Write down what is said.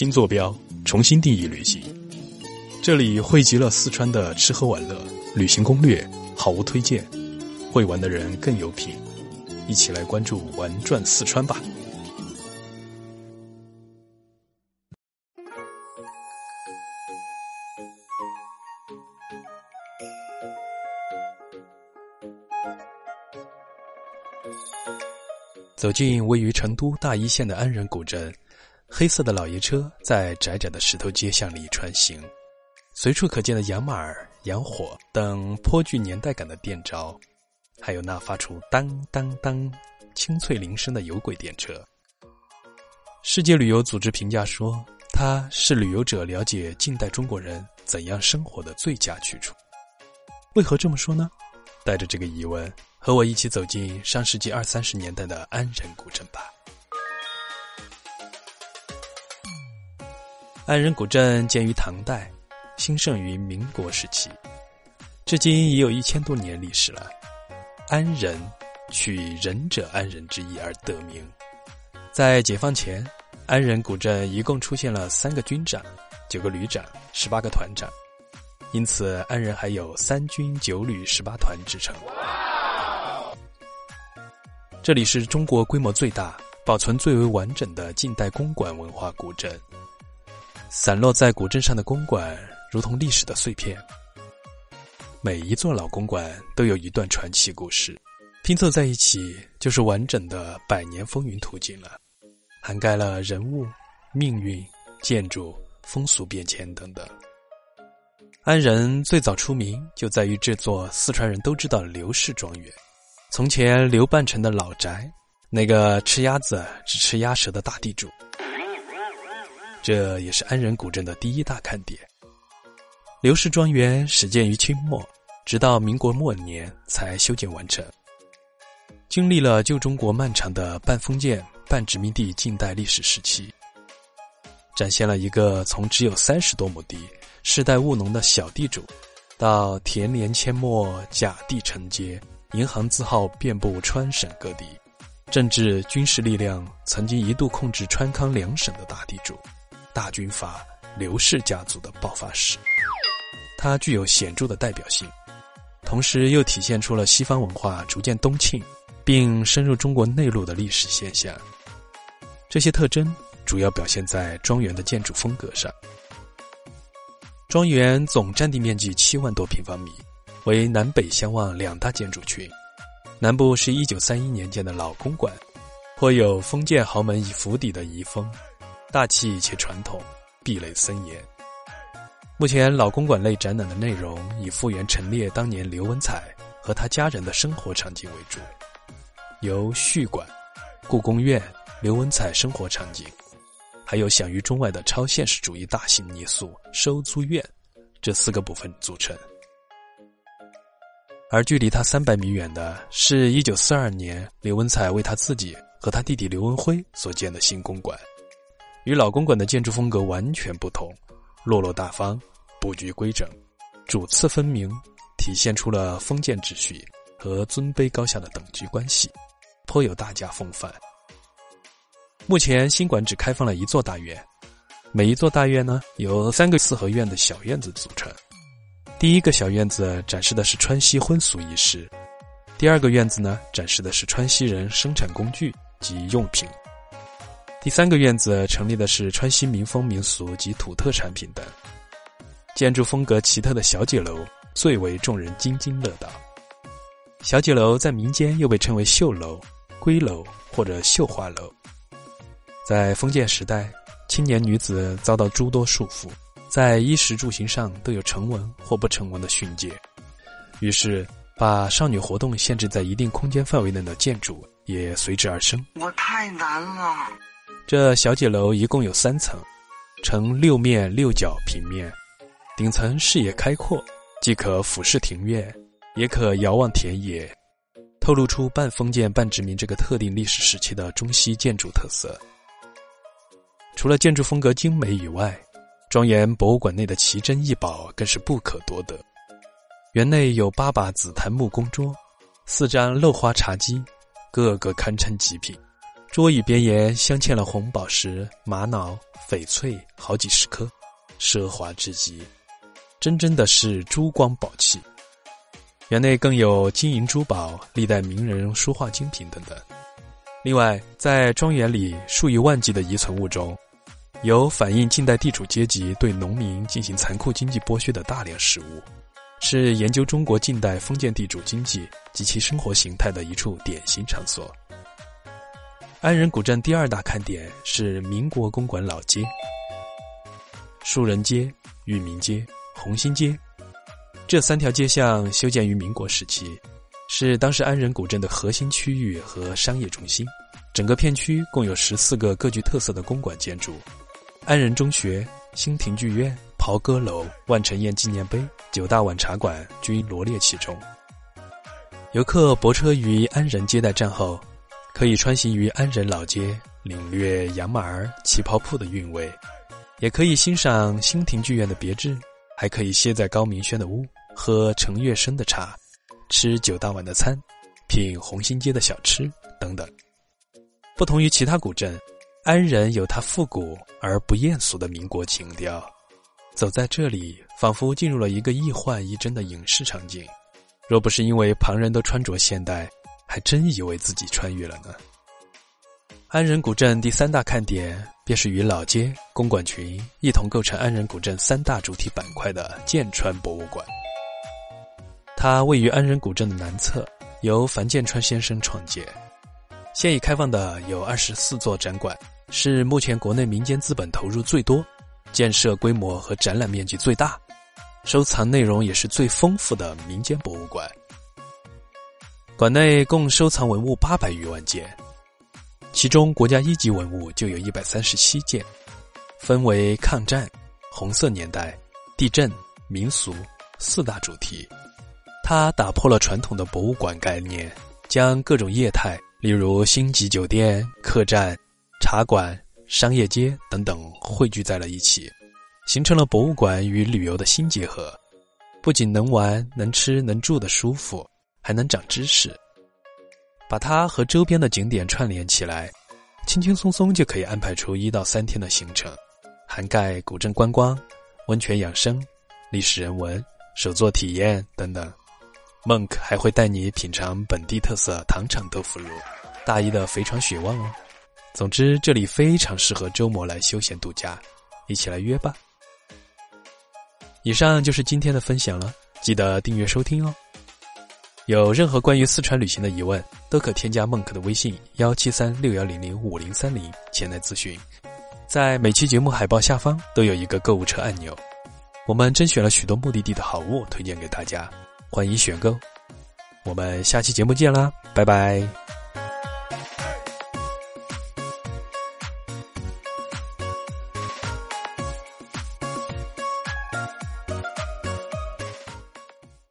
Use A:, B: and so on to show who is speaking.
A: 新坐标，重新定义旅行。这里汇集了四川的吃喝玩乐、旅行攻略，好物推荐，会玩的人更有品。一起来关注“玩转四川”吧。走进位于成都大邑县的安仁古镇，黑色的老爷车在窄窄的石头街巷里穿行，随处可见的洋马儿、洋火等颇具年代感的店招，还有那发出当当当清脆铃声的有轨电车。世界旅游组织评价说，它是旅游者了解近代中国人怎样生活的最佳去处。为何这么说呢？带着这个疑问。和我一起走进上世纪二三十年代的安仁古镇吧。安仁古镇建于唐代，兴盛于民国时期，至今已有一千多年历史了。安仁取仁者安仁之意而得名。在解放前，安仁古镇一共出现了三个军长、九个旅长、十八个团长，因此安仁还有三军九旅十八团之称。这里是中国规模最大、保存最为完整的近代公馆文化古镇。散落在古镇上的公馆，如同历史的碎片。每一座老公馆都有一段传奇故事，拼凑在一起就是完整的百年风云图景了，涵盖了人物、命运、建筑、风俗变迁等等。安仁最早出名就在于这座四川人都知道的刘氏庄园。从前刘半城的老宅，那个吃鸭子只吃鸭舌的大地主，这也是安仁古镇的第一大看点。刘氏庄园始建于清末，直到民国末年才修建完成。经历了旧中国漫长的半封建半殖民地近代历史时期，展现了一个从只有三十多亩地、世代务农的小地主，到田连阡陌、甲地承接。银行字号遍布川省各地，政治军事力量曾经一度控制川康两省的大地主，大军阀刘氏家族的爆发史，它具有显著的代表性，同时又体现出了西方文化逐渐东侵，并深入中国内陆的历史现象。这些特征主要表现在庄园的建筑风格上。庄园总占地面积七万多平方米。为南北相望两大建筑群，南部是一九三一年建的老公馆，颇有封建豪门以府邸的遗风，大气且传统，壁垒森严。目前老公馆内展览的内容以复原陈列当年刘文彩和他家人的生活场景为主，由序馆、故宫院、刘文彩生活场景，还有享誉中外的超现实主义大型泥塑收租院这四个部分组成。而距离他三百米远的是一九四二年刘文彩为他自己和他弟弟刘文辉所建的新公馆，与老公馆的建筑风格完全不同，落落大方，布局规整，主次分明，体现出了封建秩序和尊卑高下的等级关系，颇有大家风范。目前新馆只开放了一座大院，每一座大院呢由三个四合院的小院子组成。第一个小院子展示的是川西婚俗仪式，第二个院子呢展示的是川西人生产工具及用品，第三个院子成立的是川西民风民俗及土特产品等。建筑风格奇特的小姐楼最为众人津津乐道。小姐楼在民间又被称为绣楼、闺楼或者绣花楼。在封建时代，青年女子遭到诸多束缚。在衣食住行上都有成文或不成文的训诫，于是把少女活动限制在一定空间范围内的建筑也随之而生。
B: 我太难了。
A: 这小姐楼一共有三层，呈六面六角平面，顶层视野开阔，既可俯视庭院，也可遥望田野，透露出半封建半殖民这个特定历史时期的中西建筑特色。除了建筑风格精美以外，庄严博物馆内的奇珍异宝更是不可多得，园内有八把紫檀木工桌，四张镂花茶几，个个堪称极品，桌椅边沿镶嵌了红宝石、玛瑙、翡翠好几十颗，奢华至极，真真的是珠光宝气。园内更有金银珠宝、历代名人书画精品等等。另外，在庄园里数以万计的遗存物中，有反映近代地主阶级对农民进行残酷经济剥削的大量实物，是研究中国近代封建地主经济及其生活形态的一处典型场所。安仁古镇第二大看点是民国公馆老街、树人街、裕民街、红星街，这三条街巷修建于民国时期。是当时安仁古镇的核心区域和商业中心，整个片区共有十四个各具特色的公馆建筑，安仁中学、新亭剧院、袍歌楼、万城宴纪念碑、九大碗茶馆均罗列其中。游客泊车于安仁接待站后，可以穿行于安仁老街，领略杨马儿旗袍铺的韵味，也可以欣赏新亭剧院的别致，还可以歇在高明轩的屋，喝程月生的茶。吃九大碗的餐，品红星街的小吃等等。不同于其他古镇，安仁有它复古而不艳俗的民国情调。走在这里，仿佛进入了一个一幻一真的影视场景。若不是因为旁人都穿着现代，还真以为自己穿越了呢。安仁古镇第三大看点，便是与老街、公馆群一同构成安仁古镇三大主体板块的剑川博物馆。它位于安仁古镇的南侧，由樊建川先生创建。现已开放的有二十四座展馆，是目前国内民间资本投入最多、建设规模和展览面积最大、收藏内容也是最丰富的民间博物馆。馆内共收藏文物八百余万件，其中国家一级文物就有一百三十七件，分为抗战、红色年代、地震、民俗四大主题。它打破了传统的博物馆概念，将各种业态，例如星级酒店、客栈、茶馆、商业街等等汇聚在了一起，形成了博物馆与旅游的新结合。不仅能玩、能吃、能住的舒服，还能长知识。把它和周边的景点串联起来，轻轻松松就可以安排出一到三天的行程，涵盖古镇观光、温泉养生、历史人文、手作体验等等。Monk 还会带你品尝本地特色糖厂豆腐乳、大一的肥肠血旺哦。总之，这里非常适合周末来休闲度假，一起来约吧。以上就是今天的分享了，记得订阅收听哦。有任何关于四川旅行的疑问，都可添加梦可的微信幺七三六幺零零五零三零前来咨询。在每期节目海报下方都有一个购物车按钮，我们甄选了许多目的地的好物推荐给大家。欢迎选购，我们下期节目见啦，拜拜。